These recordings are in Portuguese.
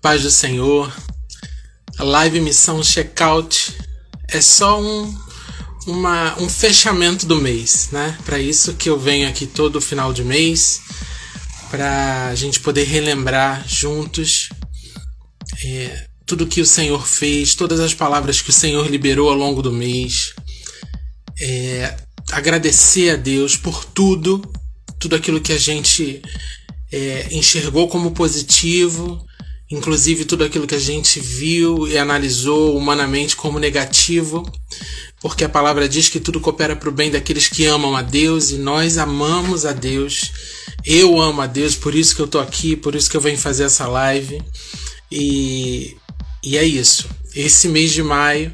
paz do Senhor. A live missão checkout é só um, uma, um fechamento do mês, né? Para isso que eu venho aqui todo final de mês, para a gente poder relembrar juntos é, tudo que o Senhor fez, todas as palavras que o Senhor liberou ao longo do mês. É, agradecer a Deus por tudo, tudo aquilo que a gente é, enxergou como positivo inclusive tudo aquilo que a gente viu e analisou humanamente como negativo, porque a palavra diz que tudo coopera para o bem daqueles que amam a Deus e nós amamos a Deus. Eu amo a Deus, por isso que eu tô aqui, por isso que eu venho fazer essa live. E, e é isso. Esse mês de maio,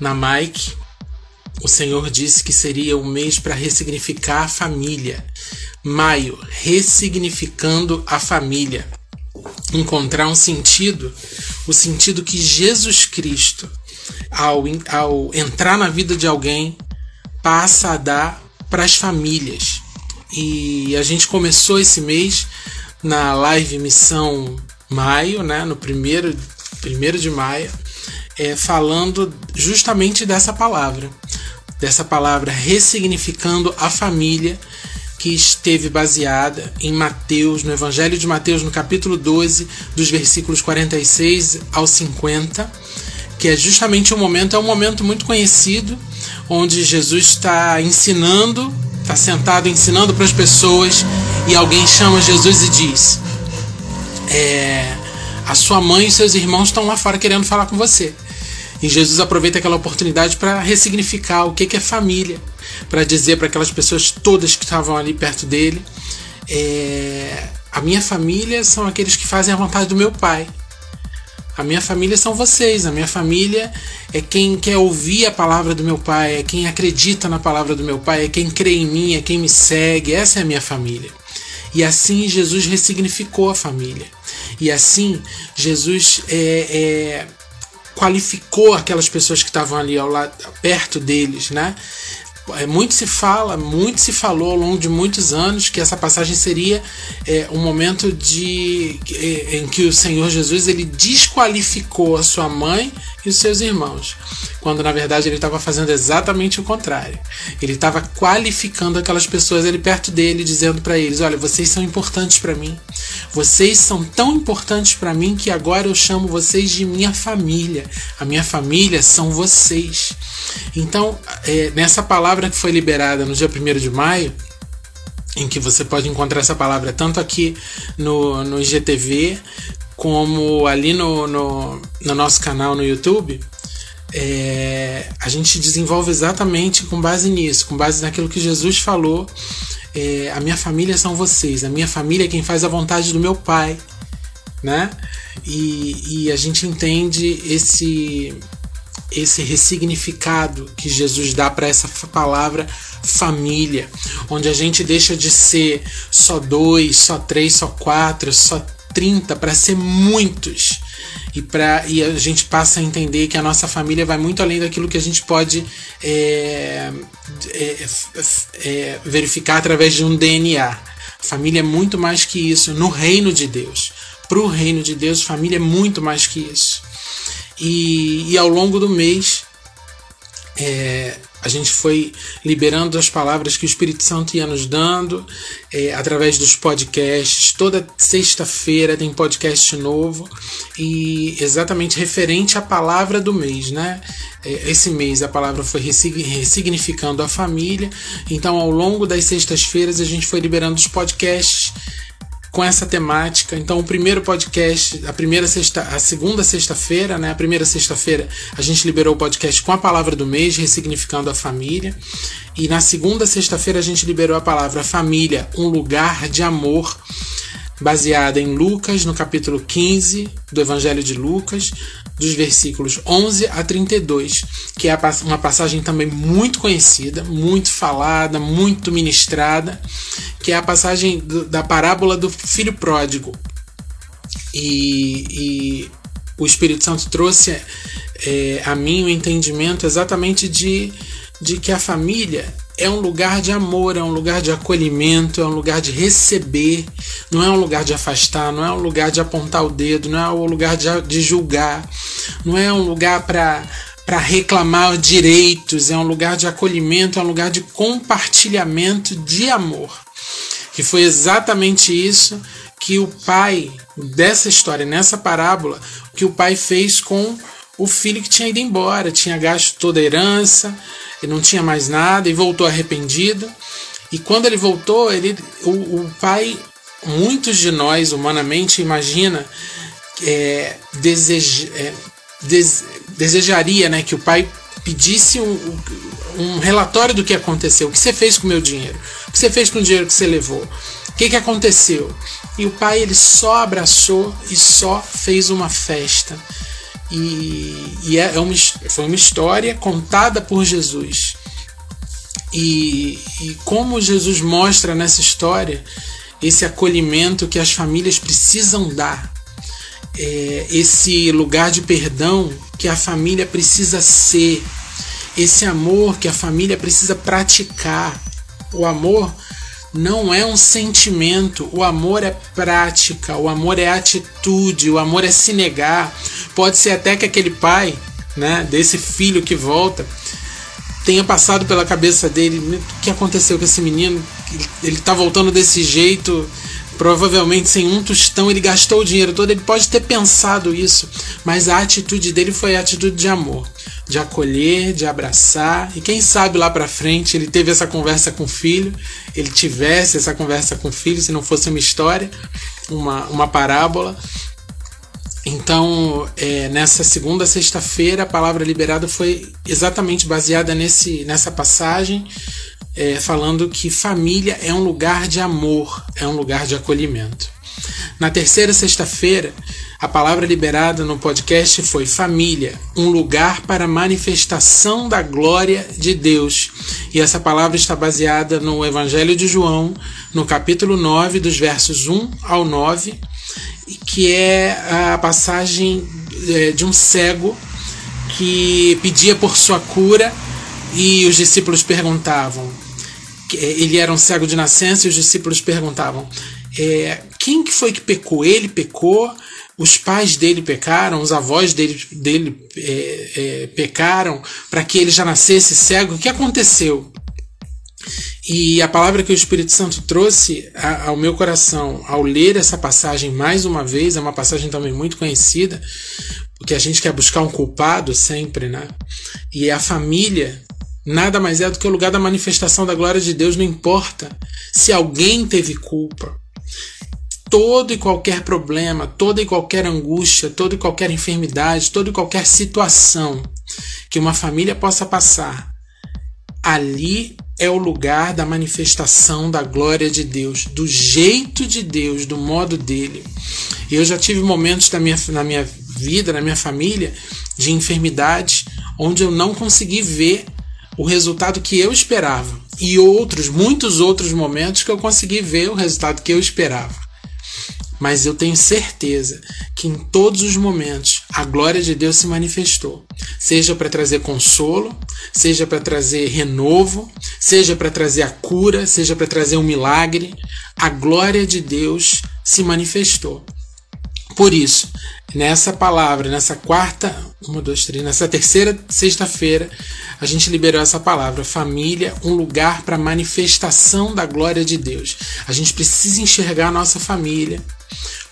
na Mike, o Senhor disse que seria um mês para ressignificar a família. Maio, ressignificando a família encontrar um sentido, o sentido que Jesus Cristo, ao, ao entrar na vida de alguém, passa a dar para as famílias. E a gente começou esse mês na live Missão Maio, né, no primeiro, primeiro de maio, é, falando justamente dessa palavra, dessa palavra ressignificando a família que esteve baseada em Mateus, no Evangelho de Mateus, no capítulo 12, dos versículos 46 ao 50, que é justamente um momento, é um momento muito conhecido, onde Jesus está ensinando, está sentado ensinando para as pessoas, e alguém chama Jesus e diz: é, A sua mãe e seus irmãos estão lá fora querendo falar com você. E Jesus aproveita aquela oportunidade para ressignificar o que é família, para dizer para aquelas pessoas todas que estavam ali perto dele: é, a minha família são aqueles que fazem a vontade do meu pai. A minha família são vocês, a minha família é quem quer ouvir a palavra do meu pai, é quem acredita na palavra do meu pai, é quem crê em mim, é quem me segue, essa é a minha família. E assim Jesus ressignificou a família. E assim Jesus é, é, qualificou aquelas pessoas que estavam ali ao lado, perto deles, né? É, muito se fala, muito se falou ao longo de muitos anos que essa passagem seria é, um momento de é, em que o Senhor Jesus ele desqualificou a sua mãe e os seus irmãos, quando na verdade ele estava fazendo exatamente o contrário. Ele estava qualificando aquelas pessoas ali perto dele, dizendo para eles: olha, vocês são importantes para mim. Vocês são tão importantes para mim que agora eu chamo vocês de minha família. A minha família são vocês. Então, é, nessa palavra que foi liberada no dia 1 de maio, em que você pode encontrar essa palavra tanto aqui no, no IGTV como ali no, no, no nosso canal no YouTube, é, a gente desenvolve exatamente com base nisso, com base naquilo que Jesus falou. É, a minha família são vocês, a minha família é quem faz a vontade do meu pai, né? E, e a gente entende esse esse ressignificado que Jesus dá para essa palavra família, onde a gente deixa de ser só dois, só três, só quatro, só trinta para ser muitos. E, pra, e a gente passa a entender que a nossa família vai muito além daquilo que a gente pode é, é, é, verificar através de um DNA. Família é muito mais que isso no reino de Deus. Para o reino de Deus, família é muito mais que isso. E, e ao longo do mês, é, a gente foi liberando as palavras que o Espírito Santo ia nos dando é, através dos podcasts. Toda sexta-feira tem podcast novo e exatamente referente à palavra do mês, né? É, esse mês a palavra foi ressignificando a família. Então, ao longo das sextas-feiras, a gente foi liberando os podcasts com essa temática. Então, o primeiro podcast, a primeira sexta, a segunda sexta-feira, né? A primeira sexta-feira a gente liberou o podcast com a palavra do mês, ressignificando a família. E na segunda sexta-feira a gente liberou a palavra família, um lugar de amor baseada em Lucas, no capítulo 15 do Evangelho de Lucas, dos versículos 11 a 32, que é uma passagem também muito conhecida, muito falada, muito ministrada, que é a passagem da parábola do filho pródigo. E, e o Espírito Santo trouxe é, a mim o entendimento exatamente de, de que a família é um lugar de amor, é um lugar de acolhimento, é um lugar de receber, não é um lugar de afastar, não é um lugar de apontar o dedo, não é um lugar de, de julgar, não é um lugar para para reclamar direitos, é um lugar de acolhimento, é um lugar de compartilhamento de amor. Que foi exatamente isso que o pai dessa história, nessa parábola, que o pai fez com o filho que tinha ido embora, tinha gasto toda a herança, e não tinha mais nada e voltou arrependido. E quando ele voltou, ele, o, o pai, muitos de nós humanamente imagina, é, deseja, é, des, desejaria né, que o pai pedisse um, um relatório do que aconteceu, o que você fez com o meu dinheiro, o que você fez com o dinheiro que você levou, o que, que aconteceu. E o pai ele só abraçou e só fez uma festa. E, e é, é uma, foi uma história contada por Jesus. E, e como Jesus mostra nessa história esse acolhimento que as famílias precisam dar, é, esse lugar de perdão que a família precisa ser, esse amor que a família precisa praticar. O amor não é um sentimento, o amor é prática, o amor é atitude, o amor é se negar. Pode ser até que aquele pai, né, desse filho que volta, tenha passado pela cabeça dele o que aconteceu com esse menino, ele está voltando desse jeito, provavelmente sem um tostão, ele gastou o dinheiro todo, ele pode ter pensado isso, mas a atitude dele foi a atitude de amor de acolher, de abraçar, e quem sabe lá para frente ele teve essa conversa com o filho, ele tivesse essa conversa com o filho, se não fosse uma história, uma, uma parábola. Então, é, nessa segunda sexta-feira, a palavra liberada foi exatamente baseada nesse, nessa passagem, é, falando que família é um lugar de amor, é um lugar de acolhimento. Na terceira sexta-feira, a palavra liberada no podcast foi família, um lugar para manifestação da glória de Deus. E essa palavra está baseada no Evangelho de João, no capítulo 9, dos versos 1 ao 9, que é a passagem é, de um cego que pedia por sua cura e os discípulos perguntavam. Ele era um cego de nascença e os discípulos perguntavam: é, quem que foi que pecou? Ele pecou? os pais dele pecaram, os avós dele, dele é, é, pecaram para que ele já nascesse cego. O que aconteceu? E a palavra que o Espírito Santo trouxe ao meu coração ao ler essa passagem mais uma vez, é uma passagem também muito conhecida, porque a gente quer buscar um culpado sempre, né? E a família nada mais é do que o lugar da manifestação da glória de Deus, não importa se alguém teve culpa todo e qualquer problema, toda e qualquer angústia, toda e qualquer enfermidade, toda e qualquer situação que uma família possa passar, ali é o lugar da manifestação da glória de Deus, do jeito de Deus, do modo dele. E eu já tive momentos minha, na minha vida, na minha família, de enfermidade, onde eu não consegui ver o resultado que eu esperava. E outros, muitos outros momentos que eu consegui ver o resultado que eu esperava mas eu tenho certeza que em todos os momentos a glória de Deus se manifestou, seja para trazer consolo, seja para trazer renovo, seja para trazer a cura, seja para trazer um milagre, a glória de Deus se manifestou. Por isso, nessa palavra, nessa quarta, uma, dois, três, nessa terceira sexta-feira, a gente liberou essa palavra, família, um lugar para manifestação da glória de Deus. A gente precisa enxergar a nossa família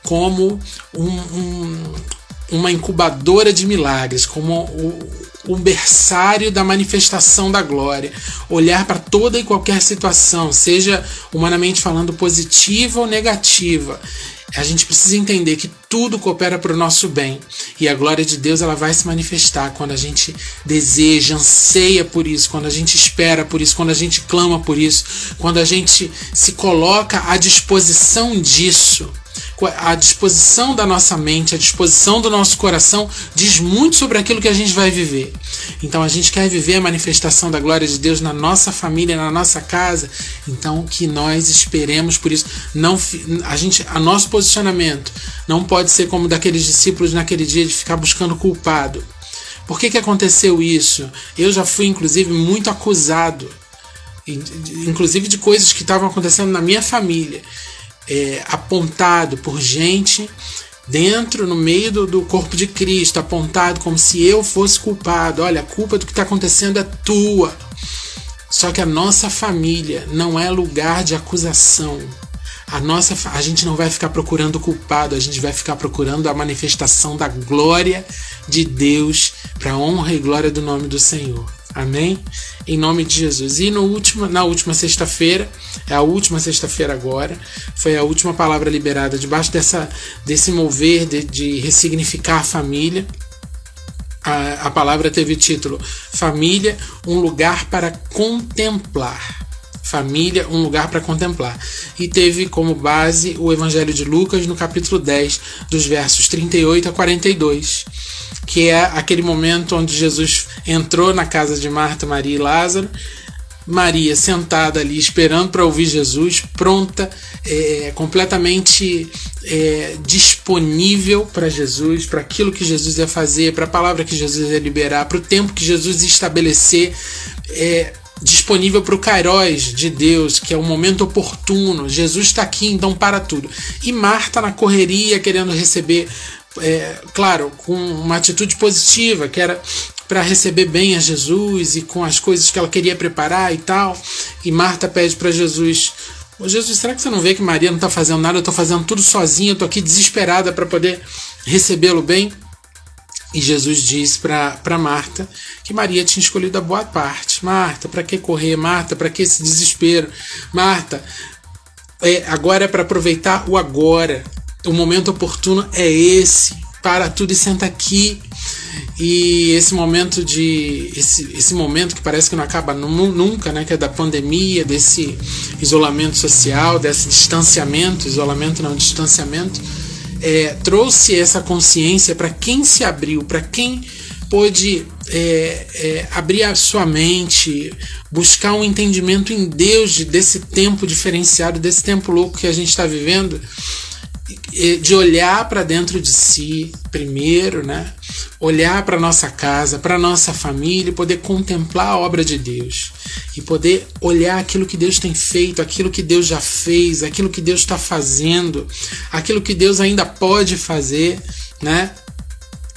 como um, um, uma incubadora de milagres, como o, o berçário da manifestação da glória. Olhar para toda e qualquer situação, seja humanamente falando positiva ou negativa. A gente precisa entender que tudo coopera para o nosso bem e a glória de Deus ela vai se manifestar quando a gente deseja, anseia por isso, quando a gente espera por isso, quando a gente clama por isso, quando a gente se coloca à disposição disso a disposição da nossa mente, a disposição do nosso coração diz muito sobre aquilo que a gente vai viver. Então a gente quer viver a manifestação da glória de Deus na nossa família, na nossa casa. Então que nós esperemos por isso. Não a gente, a nosso posicionamento não pode ser como daqueles discípulos naquele dia de ficar buscando culpado. Por que, que aconteceu isso? Eu já fui inclusive muito acusado inclusive de coisas que estavam acontecendo na minha família, é, apontado por gente dentro, no meio do, do, corpo de Cristo, apontado como se eu fosse culpado. Olha, a culpa do que está acontecendo é tua. Só que a nossa família não é lugar de acusação. A nossa, a gente não vai ficar procurando culpado, a gente vai ficar procurando a manifestação da glória de Deus para honra e glória do nome do Senhor. Amém? Em nome de Jesus. E no último, na última sexta-feira, é a última sexta-feira agora, foi a última palavra liberada debaixo dessa, desse mover de, de ressignificar a família. A, a palavra teve o título Família, um lugar para contemplar. Família, um lugar para contemplar. E teve como base o Evangelho de Lucas no capítulo 10, dos versos 38 a 42 que é aquele momento onde Jesus entrou na casa de Marta, Maria e Lázaro. Maria sentada ali esperando para ouvir Jesus, pronta, é, completamente é, disponível para Jesus, para aquilo que Jesus ia fazer, para a palavra que Jesus ia liberar, para o tempo que Jesus ia estabelecer, é, disponível para o Kairos de Deus, que é o momento oportuno. Jesus está aqui, então para tudo. E Marta na correria, querendo receber é, claro, com uma atitude positiva, que era para receber bem a Jesus e com as coisas que ela queria preparar e tal. E Marta pede para Jesus: Ô Jesus, será que você não vê que Maria não está fazendo nada? Eu estou fazendo tudo sozinha, estou aqui desesperada para poder recebê-lo bem. E Jesus diz para Marta que Maria tinha escolhido a boa parte. Marta, para que correr? Marta, para que esse desespero? Marta, é, agora é para aproveitar o agora o momento oportuno é esse. Para tudo e senta aqui. E esse momento de. Esse, esse momento que parece que não acaba nunca, né? Que é da pandemia, desse isolamento social, desse distanciamento, isolamento não, distanciamento, é, trouxe essa consciência para quem se abriu, para quem pôde é, é, abrir a sua mente, buscar um entendimento em Deus desse tempo diferenciado, desse tempo louco que a gente está vivendo de olhar para dentro de si primeiro, né? Olhar para nossa casa, para nossa família, e poder contemplar a obra de Deus e poder olhar aquilo que Deus tem feito, aquilo que Deus já fez, aquilo que Deus está fazendo, aquilo que Deus ainda pode fazer, né?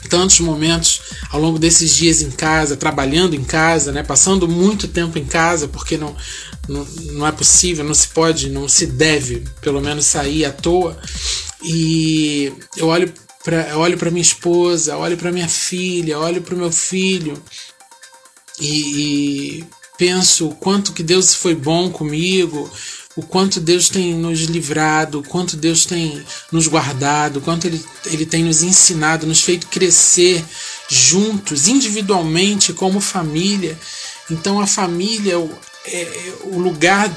Tantos momentos ao longo desses dias em casa, trabalhando em casa, né? Passando muito tempo em casa, porque não não, não é possível, não se pode, não se deve, pelo menos sair à toa. E eu olho para olho para minha esposa, olho para minha filha, olho para o meu filho e, e penso o quanto que Deus foi bom comigo, o quanto Deus tem nos livrado, o quanto Deus tem nos guardado, o quanto Ele, Ele tem nos ensinado, nos feito crescer juntos, individualmente, como família. Então a família, é, é, o lugar,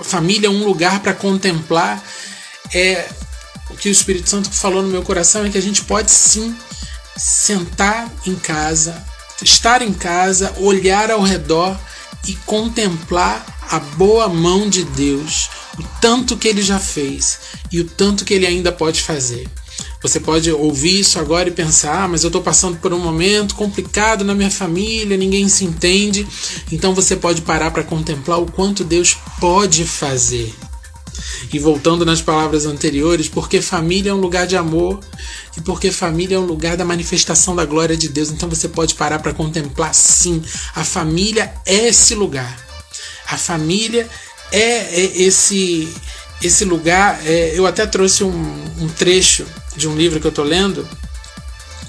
a família é um lugar para contemplar. É o que o Espírito Santo falou no meu coração é que a gente pode sim sentar em casa, estar em casa, olhar ao redor e contemplar a boa mão de Deus, o tanto que ele já fez e o tanto que ele ainda pode fazer. Você pode ouvir isso agora e pensar: ah, mas eu estou passando por um momento complicado na minha família, ninguém se entende. Então você pode parar para contemplar o quanto Deus pode fazer. E voltando nas palavras anteriores, porque família é um lugar de amor e porque família é um lugar da manifestação da glória de Deus. Então você pode parar para contemplar sim. A família é esse lugar. A família é, é esse esse lugar. É, eu até trouxe um, um trecho de um livro que eu estou lendo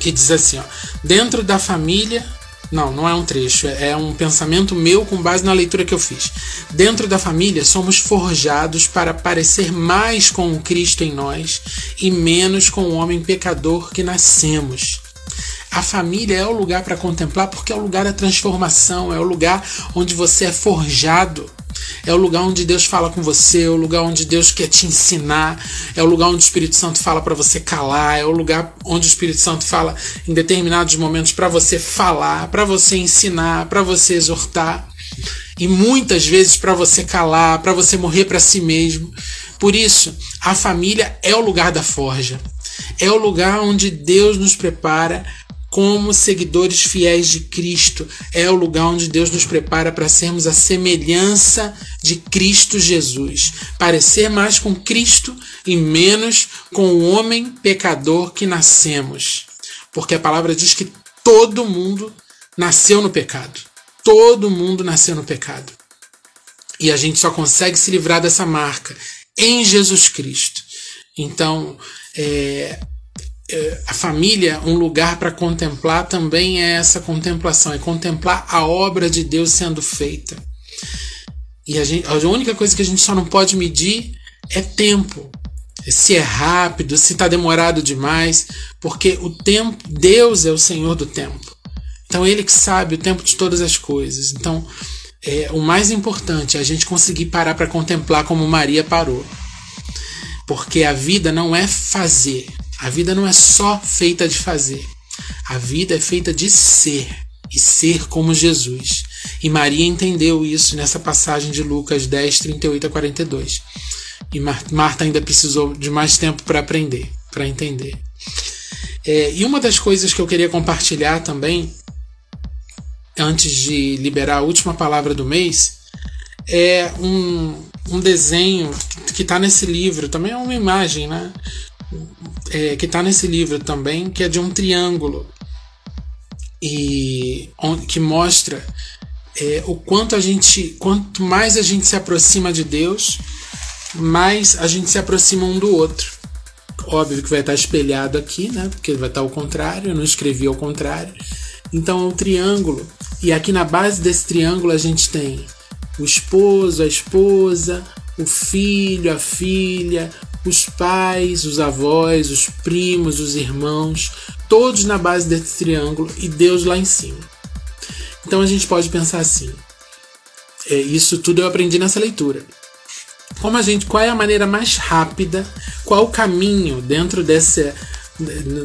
que diz assim: ó, dentro da família. Não, não é um trecho, é um pensamento meu com base na leitura que eu fiz. Dentro da família, somos forjados para parecer mais com o Cristo em nós e menos com o homem pecador que nascemos. A família é o lugar para contemplar porque é o lugar da transformação, é o lugar onde você é forjado é o lugar onde Deus fala com você, é o lugar onde Deus quer te ensinar, é o lugar onde o Espírito Santo fala para você calar, é o lugar onde o Espírito Santo fala em determinados momentos para você falar, para você ensinar, para você exortar e muitas vezes para você calar, para você morrer para si mesmo. Por isso, a família é o lugar da forja. É o lugar onde Deus nos prepara como seguidores fiéis de Cristo, é o lugar onde Deus nos prepara para sermos a semelhança de Cristo Jesus. Parecer mais com Cristo e menos com o homem pecador que nascemos. Porque a palavra diz que todo mundo nasceu no pecado. Todo mundo nasceu no pecado. E a gente só consegue se livrar dessa marca em Jesus Cristo. Então, é, a família, um lugar para contemplar, também é essa contemplação, é contemplar a obra de Deus sendo feita. E a, gente, a única coisa que a gente só não pode medir é tempo. Se é rápido, se está demorado demais, porque o tempo, Deus é o Senhor do tempo. Então Ele que sabe o tempo de todas as coisas. Então, é, o mais importante é a gente conseguir parar para contemplar como Maria parou. Porque a vida não é fazer, a vida não é só feita de fazer. A vida é feita de ser e ser como Jesus. E Maria entendeu isso nessa passagem de Lucas 10, 38 a 42. E Marta ainda precisou de mais tempo para aprender, para entender. É, e uma das coisas que eu queria compartilhar também, antes de liberar a última palavra do mês, é um, um desenho que está nesse livro, também é uma imagem, né? É, que está nesse livro também, que é de um triângulo e que mostra é, o quanto a gente, quanto mais a gente se aproxima de Deus, mais a gente se aproxima um do outro. Óbvio que vai estar espelhado aqui, né? Porque vai estar ao contrário, eu não escrevi ao contrário. Então é um triângulo. E aqui na base desse triângulo a gente tem o esposo, a esposa, o filho, a filha, os pais, os avós, os primos, os irmãos, todos na base desse triângulo e Deus lá em cima. Então a gente pode pensar assim. É, isso tudo eu aprendi nessa leitura. Como a gente, qual é a maneira mais rápida, qual o caminho dentro dessa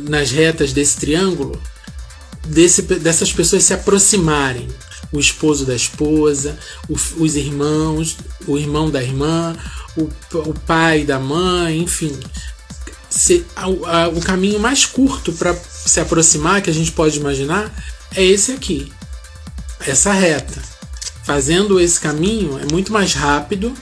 nas retas desse triângulo desse, dessas pessoas se aproximarem o esposo da esposa, os irmãos, o irmão da irmã, o, pai da mãe, enfim. O caminho mais curto para se aproximar, que a gente pode imaginar, é esse aqui. Essa reta. Fazendo esse caminho é muito mais rápido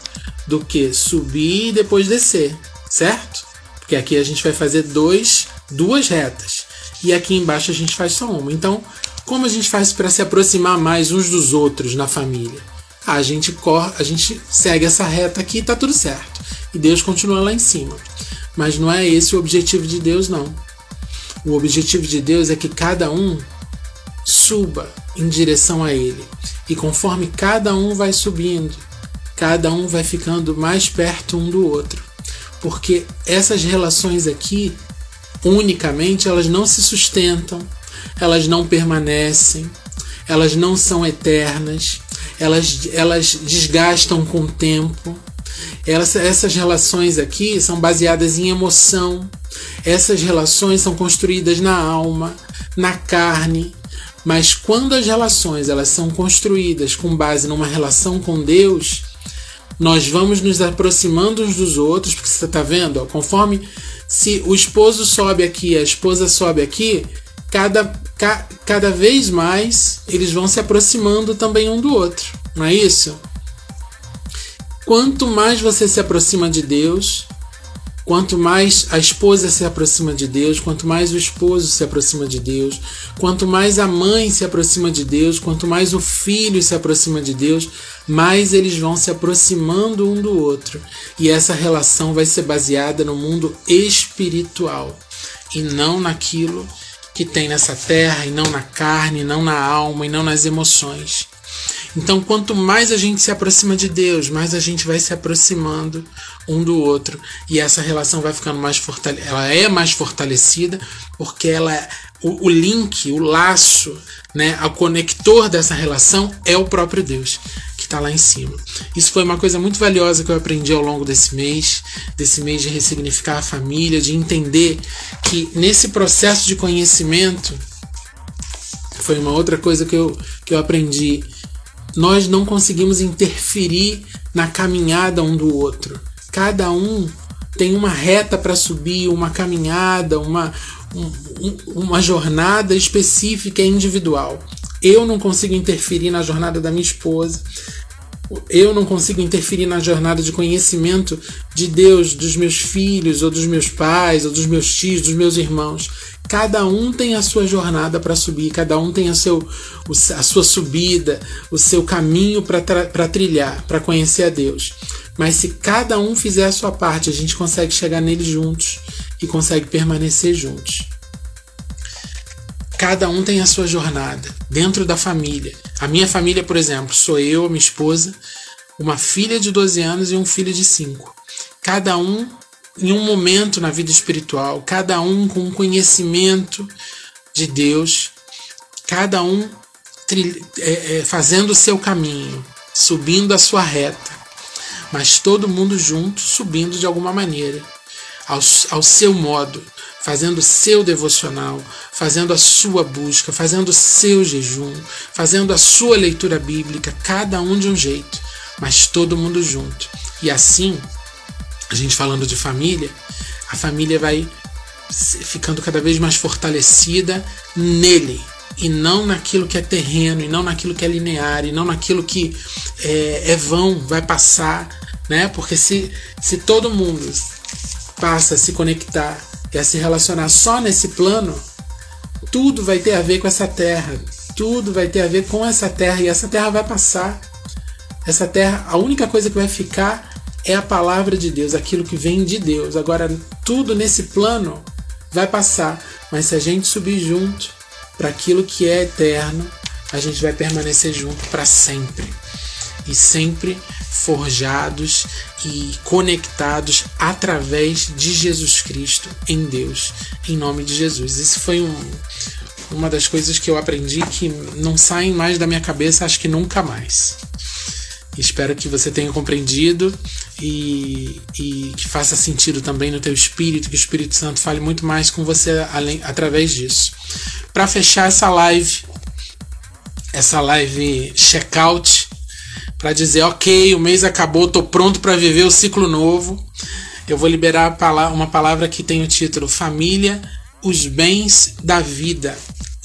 do que subir e depois descer, certo? Porque aqui a gente vai fazer dois, duas retas. E aqui embaixo a gente faz só uma. Então, como a gente faz para se aproximar mais uns dos outros na família? a gente corre, a gente segue essa reta aqui e tá tudo certo. E Deus continua lá em cima. Mas não é esse o objetivo de Deus, não. O objetivo de Deus é que cada um suba em direção a Ele. E conforme cada um vai subindo, cada um vai ficando mais perto um do outro. Porque essas relações aqui, unicamente, elas não se sustentam, elas não permanecem, elas não são eternas, elas, elas desgastam com o tempo. Elas, essas relações aqui são baseadas em emoção. Essas relações são construídas na alma, na carne. Mas quando as relações elas são construídas com base numa relação com Deus, nós vamos nos aproximando uns dos outros, porque você está vendo, ó, conforme se o esposo sobe aqui, a esposa sobe aqui, cada, ca, cada vez mais eles vão se aproximando também um do outro, não é isso? Quanto mais você se aproxima de Deus, quanto mais a esposa se aproxima de Deus, quanto mais o esposo se aproxima de Deus, quanto mais a mãe se aproxima de Deus, quanto mais o filho se aproxima de Deus, mais eles vão se aproximando um do outro. E essa relação vai ser baseada no mundo espiritual e não naquilo que tem nessa terra, e não na carne, não na alma, e não nas emoções. Então, quanto mais a gente se aproxima de Deus, mais a gente vai se aproximando um do outro e essa relação vai ficando mais fortalecida. Ela é mais fortalecida porque ela é o, o link, o laço, né, o conector dessa relação é o próprio Deus está lá em cima. Isso foi uma coisa muito valiosa que eu aprendi ao longo desse mês, desse mês de ressignificar a família, de entender que nesse processo de conhecimento foi uma outra coisa que eu, que eu aprendi. Nós não conseguimos interferir na caminhada um do outro. Cada um tem uma reta para subir, uma caminhada, uma, um, uma jornada específica e individual. Eu não consigo interferir na jornada da minha esposa. Eu não consigo interferir na jornada de conhecimento de Deus dos meus filhos, ou dos meus pais, ou dos meus tios, dos meus irmãos. Cada um tem a sua jornada para subir, cada um tem a, seu, a sua subida, o seu caminho para trilhar, para conhecer a Deus. Mas se cada um fizer a sua parte, a gente consegue chegar nele juntos e consegue permanecer juntos. Cada um tem a sua jornada dentro da família. A minha família, por exemplo, sou eu, minha esposa, uma filha de 12 anos e um filho de 5. Cada um em um momento na vida espiritual, cada um com um conhecimento de Deus, cada um é, é, fazendo o seu caminho, subindo a sua reta, mas todo mundo junto, subindo de alguma maneira, ao, ao seu modo, fazendo o seu devocional, fazendo a sua busca, fazendo o seu jejum, fazendo a sua leitura bíblica, cada um de um jeito, mas todo mundo junto. E assim a gente falando de família, a família vai ficando cada vez mais fortalecida nele e não naquilo que é terreno, e não naquilo que é linear, e não naquilo que é, é vão, vai passar, né? Porque se, se todo mundo passa a se conectar a se relacionar só nesse plano, tudo vai ter a ver com essa terra, tudo vai ter a ver com essa terra e essa terra vai passar. Essa terra, a única coisa que vai ficar é a palavra de Deus, aquilo que vem de Deus. Agora, tudo nesse plano vai passar, mas se a gente subir junto para aquilo que é eterno, a gente vai permanecer junto para sempre. E sempre forjados e conectados através de Jesus Cristo em Deus, em nome de Jesus. Isso foi um, uma das coisas que eu aprendi que não saem mais da minha cabeça, acho que nunca mais. Espero que você tenha compreendido e, e, que faça sentido também no teu espírito, que o Espírito Santo fale muito mais com você além, através disso. Para fechar essa live, essa live checkout, para dizer, ok, o mês acabou, tô pronto para viver o ciclo novo. Eu vou liberar uma palavra que tem o título Família, os bens da vida.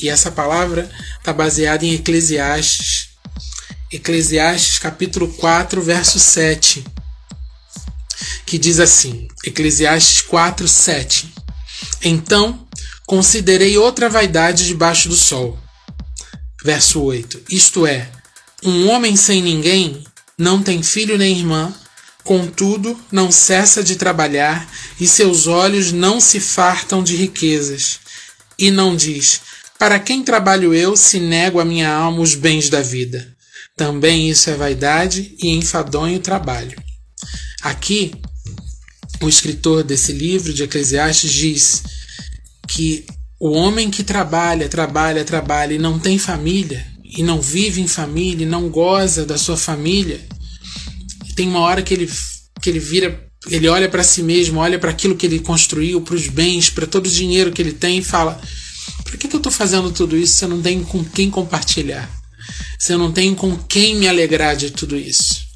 E essa palavra está baseada em Eclesiastes Eclesiastes capítulo 4, verso 7, que diz assim: Eclesiastes 4, 7. Então considerei outra vaidade debaixo do sol. Verso 8. Isto é, um homem sem ninguém não tem filho nem irmã, contudo não cessa de trabalhar e seus olhos não se fartam de riquezas. E não diz: Para quem trabalho eu se nego a minha alma os bens da vida? Também isso é vaidade e enfadonho trabalho. Aqui, o escritor desse livro de Eclesiastes diz que o homem que trabalha, trabalha, trabalha e não tem família, e não vive em família, não goza da sua família, tem uma hora que ele, que ele vira, ele olha para si mesmo, olha para aquilo que ele construiu, para os bens, para todo o dinheiro que ele tem e fala: por que, que eu estou fazendo tudo isso se eu não tenho com quem compartilhar? se eu não tenho com quem me alegrar de tudo isso?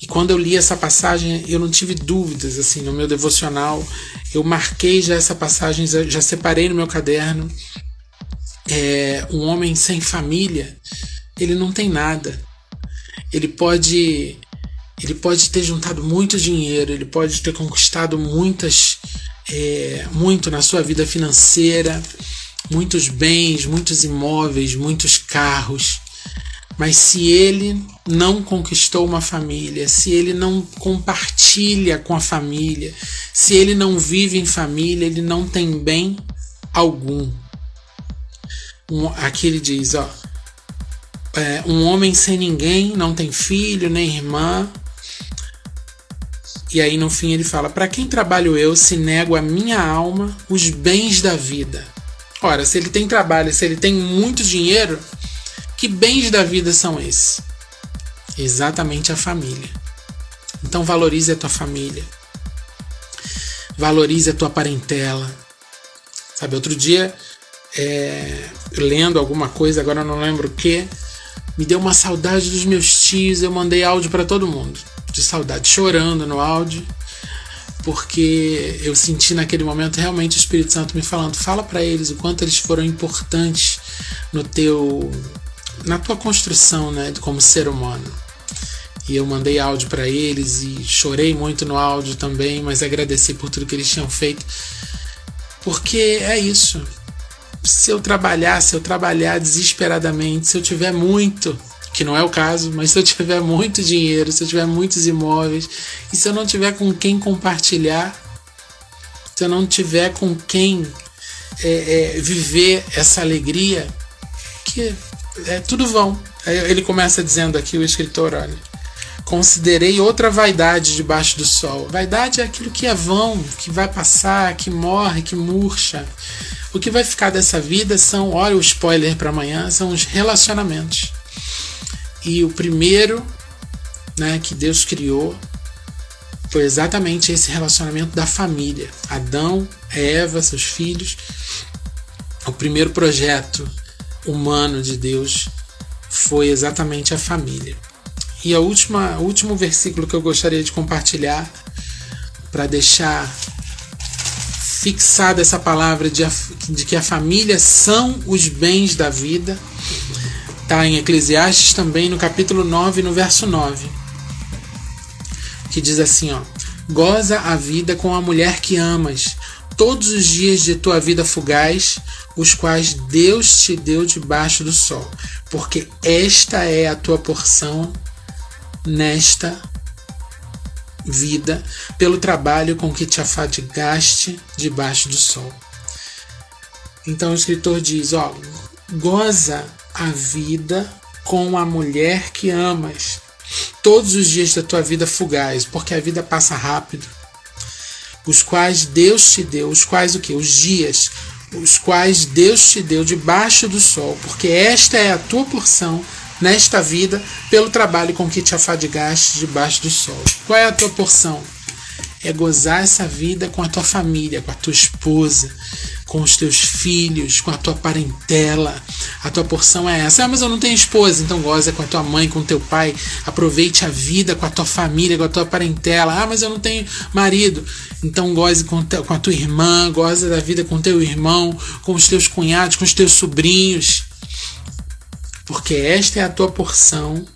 E quando eu li essa passagem, eu não tive dúvidas assim no meu devocional. Eu marquei já essa passagem, já separei no meu caderno. É, um homem sem família, ele não tem nada. Ele pode ele pode ter juntado muito dinheiro, ele pode ter conquistado muitas é, muito na sua vida financeira, muitos bens, muitos imóveis, muitos carros. Mas se ele não conquistou uma família, se ele não compartilha com a família, se ele não vive em família, ele não tem bem algum. Um, aqui ele diz: ó, é, um homem sem ninguém, não tem filho nem irmã. E aí no fim ele fala: Para quem trabalho eu se nego a minha alma os bens da vida? Ora, se ele tem trabalho, se ele tem muito dinheiro, que bens da vida são esses? Exatamente a família. Então valorize a tua família. Valorize a tua parentela. Sabe, outro dia, é, lendo alguma coisa, agora não lembro o que, me deu uma saudade dos meus tios. Eu mandei áudio para todo mundo, de saudade, chorando no áudio. porque eu senti naquele momento realmente o Espírito Santo me falando: fala para eles o quanto eles foram importantes no teu na tua construção, né, como ser humano. E eu mandei áudio para eles e chorei muito no áudio também, mas agradeci por tudo que eles tinham feito. Porque é isso. Se eu trabalhar, se eu trabalhar desesperadamente, se eu tiver muito, que não é o caso, mas se eu tiver muito dinheiro, se eu tiver muitos imóveis, e se eu não tiver com quem compartilhar, se eu não tiver com quem é, é, viver essa alegria, que é tudo vão. Ele começa dizendo aqui, o escritor, olha. Considerei outra vaidade debaixo do sol. Vaidade é aquilo que é vão, que vai passar, que morre, que murcha. O que vai ficar dessa vida são, olha o spoiler para amanhã, são os relacionamentos. E o primeiro né, que Deus criou foi exatamente esse relacionamento da família. Adão, Eva, seus filhos. O primeiro projeto humano de Deus foi exatamente a família. E a última, o último versículo que eu gostaria de compartilhar para deixar fixada essa palavra de, de que a família são os bens da vida, está em Eclesiastes também no capítulo 9, no verso 9, que diz assim, ó: Goza a vida com a mulher que amas, todos os dias de tua vida fugaz, os quais Deus te deu debaixo do sol, porque esta é a tua porção nesta vida, pelo trabalho com que te afadigaste debaixo do sol. Então o escritor diz: ó, goza a vida com a mulher que amas, todos os dias da tua vida fugaz, porque a vida passa rápido. Os quais Deus te deu, os quais o que? Os dias, os quais Deus te deu debaixo do sol, porque esta é a tua porção nesta vida pelo trabalho com que te afadigaste debaixo do sol. Qual é a tua porção? É gozar essa vida com a tua família, com a tua esposa, com os teus filhos, com a tua parentela. A tua porção é essa. Ah, mas eu não tenho esposa, então goza com a tua mãe, com o teu pai. Aproveite a vida com a tua família, com a tua parentela. Ah, mas eu não tenho marido. Então goze com, com a tua irmã, goza da vida com teu irmão, com os teus cunhados, com os teus sobrinhos. Porque esta é a tua porção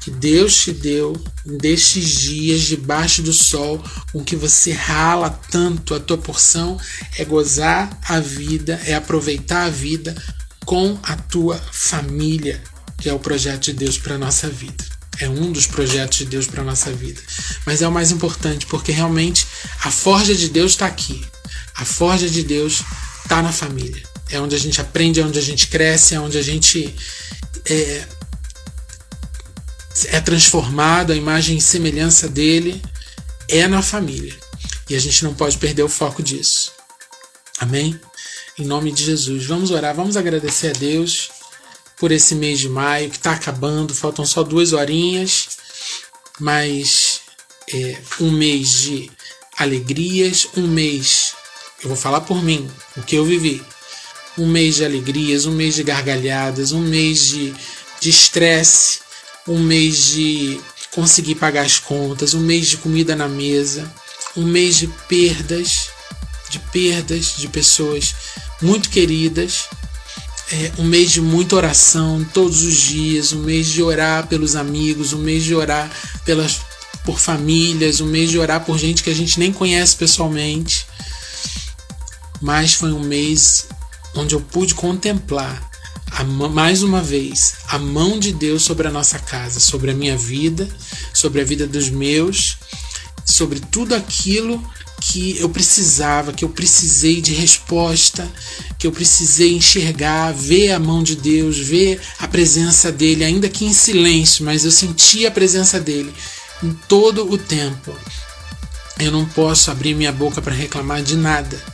que Deus te deu destes dias debaixo do sol, com que você rala tanto a tua porção, é gozar a vida, é aproveitar a vida com a tua família, que é o projeto de Deus para nossa vida. É um dos projetos de Deus para nossa vida. Mas é o mais importante, porque realmente a forja de Deus está aqui. A forja de Deus está na família. É onde a gente aprende, é onde a gente cresce, é onde a gente é, é transformado, a imagem e semelhança dele é na família. E a gente não pode perder o foco disso. Amém? Em nome de Jesus. Vamos orar, vamos agradecer a Deus por esse mês de maio que está acabando, faltam só duas horinhas, mas é, um mês de alegrias, um mês, eu vou falar por mim, o que eu vivi, um mês de alegrias, um mês de gargalhadas, um mês de estresse, um mês de conseguir pagar as contas, um mês de comida na mesa, um mês de perdas, de perdas de pessoas muito queridas, é, um mês de muita oração todos os dias, um mês de orar pelos amigos, um mês de orar pelas, por famílias, um mês de orar por gente que a gente nem conhece pessoalmente. Mas foi um mês onde eu pude contemplar a, mais uma vez a mão de Deus sobre a nossa casa, sobre a minha vida, sobre a vida dos meus, sobre tudo aquilo que eu precisava, que eu precisei de resposta, que eu precisei enxergar, ver a mão de Deus, ver a presença dele, ainda que em silêncio, mas eu senti a presença dele em todo o tempo. Eu não posso abrir minha boca para reclamar de nada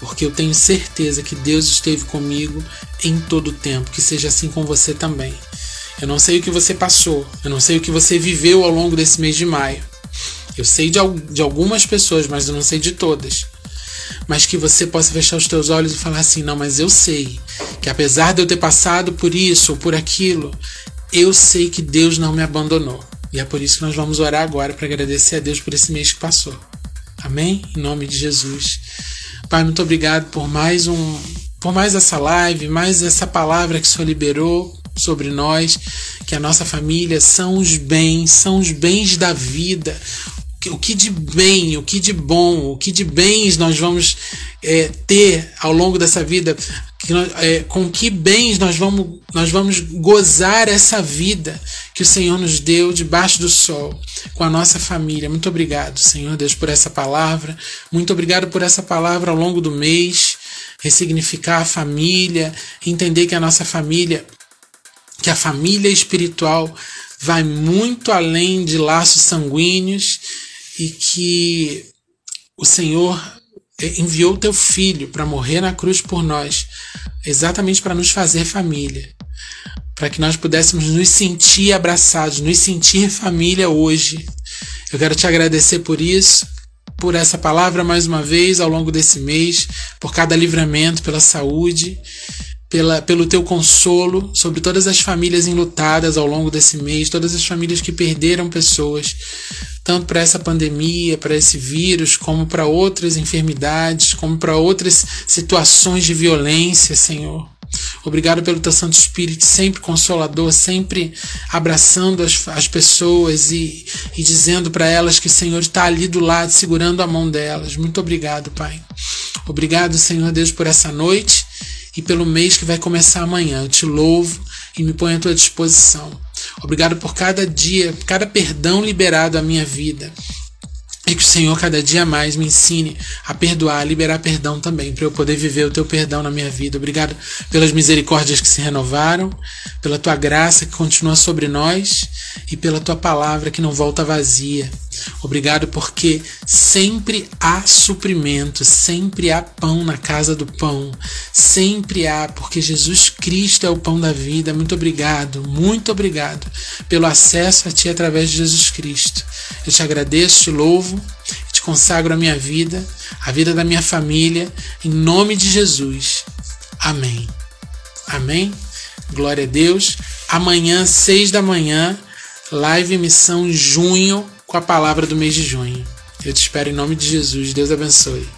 porque eu tenho certeza que Deus esteve comigo em todo o tempo, que seja assim com você também. Eu não sei o que você passou, eu não sei o que você viveu ao longo desse mês de maio. Eu sei de, de algumas pessoas, mas eu não sei de todas. Mas que você possa fechar os teus olhos e falar assim: não, mas eu sei que apesar de eu ter passado por isso ou por aquilo, eu sei que Deus não me abandonou. E é por isso que nós vamos orar agora para agradecer a Deus por esse mês que passou. Amém? Em nome de Jesus. Pai, muito obrigado por mais um, por mais essa live, mais essa palavra que o Senhor liberou sobre nós, que a nossa família são os bens, são os bens da vida. O que de bem, o que de bom, o que de bens nós vamos é, ter ao longo dessa vida, que é, com que bens nós vamos, nós vamos gozar essa vida que o Senhor nos deu debaixo do sol, com a nossa família. Muito obrigado, Senhor Deus, por essa palavra. Muito obrigado por essa palavra ao longo do mês. Ressignificar a família, entender que a nossa família, que a família espiritual vai muito além de laços sanguíneos e que o Senhor enviou teu filho para morrer na cruz por nós, exatamente para nos fazer família, para que nós pudéssemos nos sentir abraçados, nos sentir família hoje. Eu quero te agradecer por isso, por essa palavra mais uma vez ao longo desse mês, por cada livramento, pela saúde, pela, pelo teu consolo sobre todas as famílias enlutadas ao longo desse mês, todas as famílias que perderam pessoas tanto para essa pandemia, para esse vírus, como para outras enfermidades, como para outras situações de violência, Senhor. Obrigado pelo teu Santo Espírito, sempre consolador, sempre abraçando as, as pessoas e, e dizendo para elas que o Senhor está ali do lado, segurando a mão delas. Muito obrigado, Pai. Obrigado, Senhor Deus, por essa noite e pelo mês que vai começar amanhã. Eu te louvo e me ponho à tua disposição. Obrigado por cada dia, cada perdão liberado à minha vida. E que o Senhor cada dia mais me ensine a perdoar, a liberar perdão também, para eu poder viver o teu perdão na minha vida. Obrigado pelas misericórdias que se renovaram, pela tua graça que continua sobre nós e pela tua palavra que não volta vazia. Obrigado porque sempre há suprimento, sempre há pão na casa do pão, sempre há, porque Jesus Cristo é o pão da vida. Muito obrigado, muito obrigado pelo acesso a Ti através de Jesus Cristo. Eu te agradeço, te louvo, te consagro a minha vida, a vida da minha família, em nome de Jesus. Amém. Amém. Glória a Deus. Amanhã, seis da manhã, live missão junho com a palavra do mês de junho. Eu te espero em nome de Jesus. Deus abençoe.